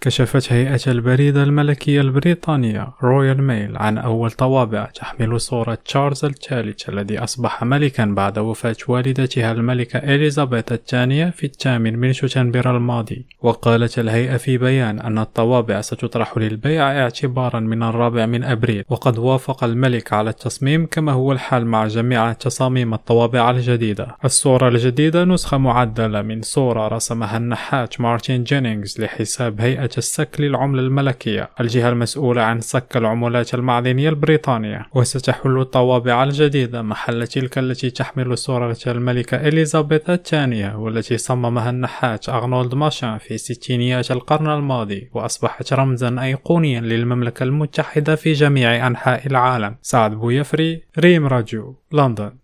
كشفت هيئة البريد الملكية البريطانية رويال ميل عن أول طوابع تحمل صورة تشارلز الثالث الذي أصبح ملكا بعد وفاة والدته الملكة إليزابيث الثانية في الثامن من شتنبر الماضي. وقالت الهيئة في بيان أن الطوابع ستطرح للبيع اعتبارا من الرابع من أبريل. وقد وافق الملك على التصميم كما هو الحال مع جميع تصاميم الطوابع الجديدة. الصورة الجديدة نسخة معدلة من صورة رسمها النحات مارتين جينينغز لحساب هيئة السك للعملة الملكية. الجهة المسؤولة عن سك العملات المعدنية البريطانية. وستحل الطوابع الجديدة محل تلك التي تحمل صورة الملكة إليزابيث الثانية والتي صممها النحات أرنولد ماشان في ستينيات القرن الماضي. وأصبحت رمزا أيقونيا للمملكة المتحدة في جميع أنحاء العالم. سعد بويفري ريم راديو لندن.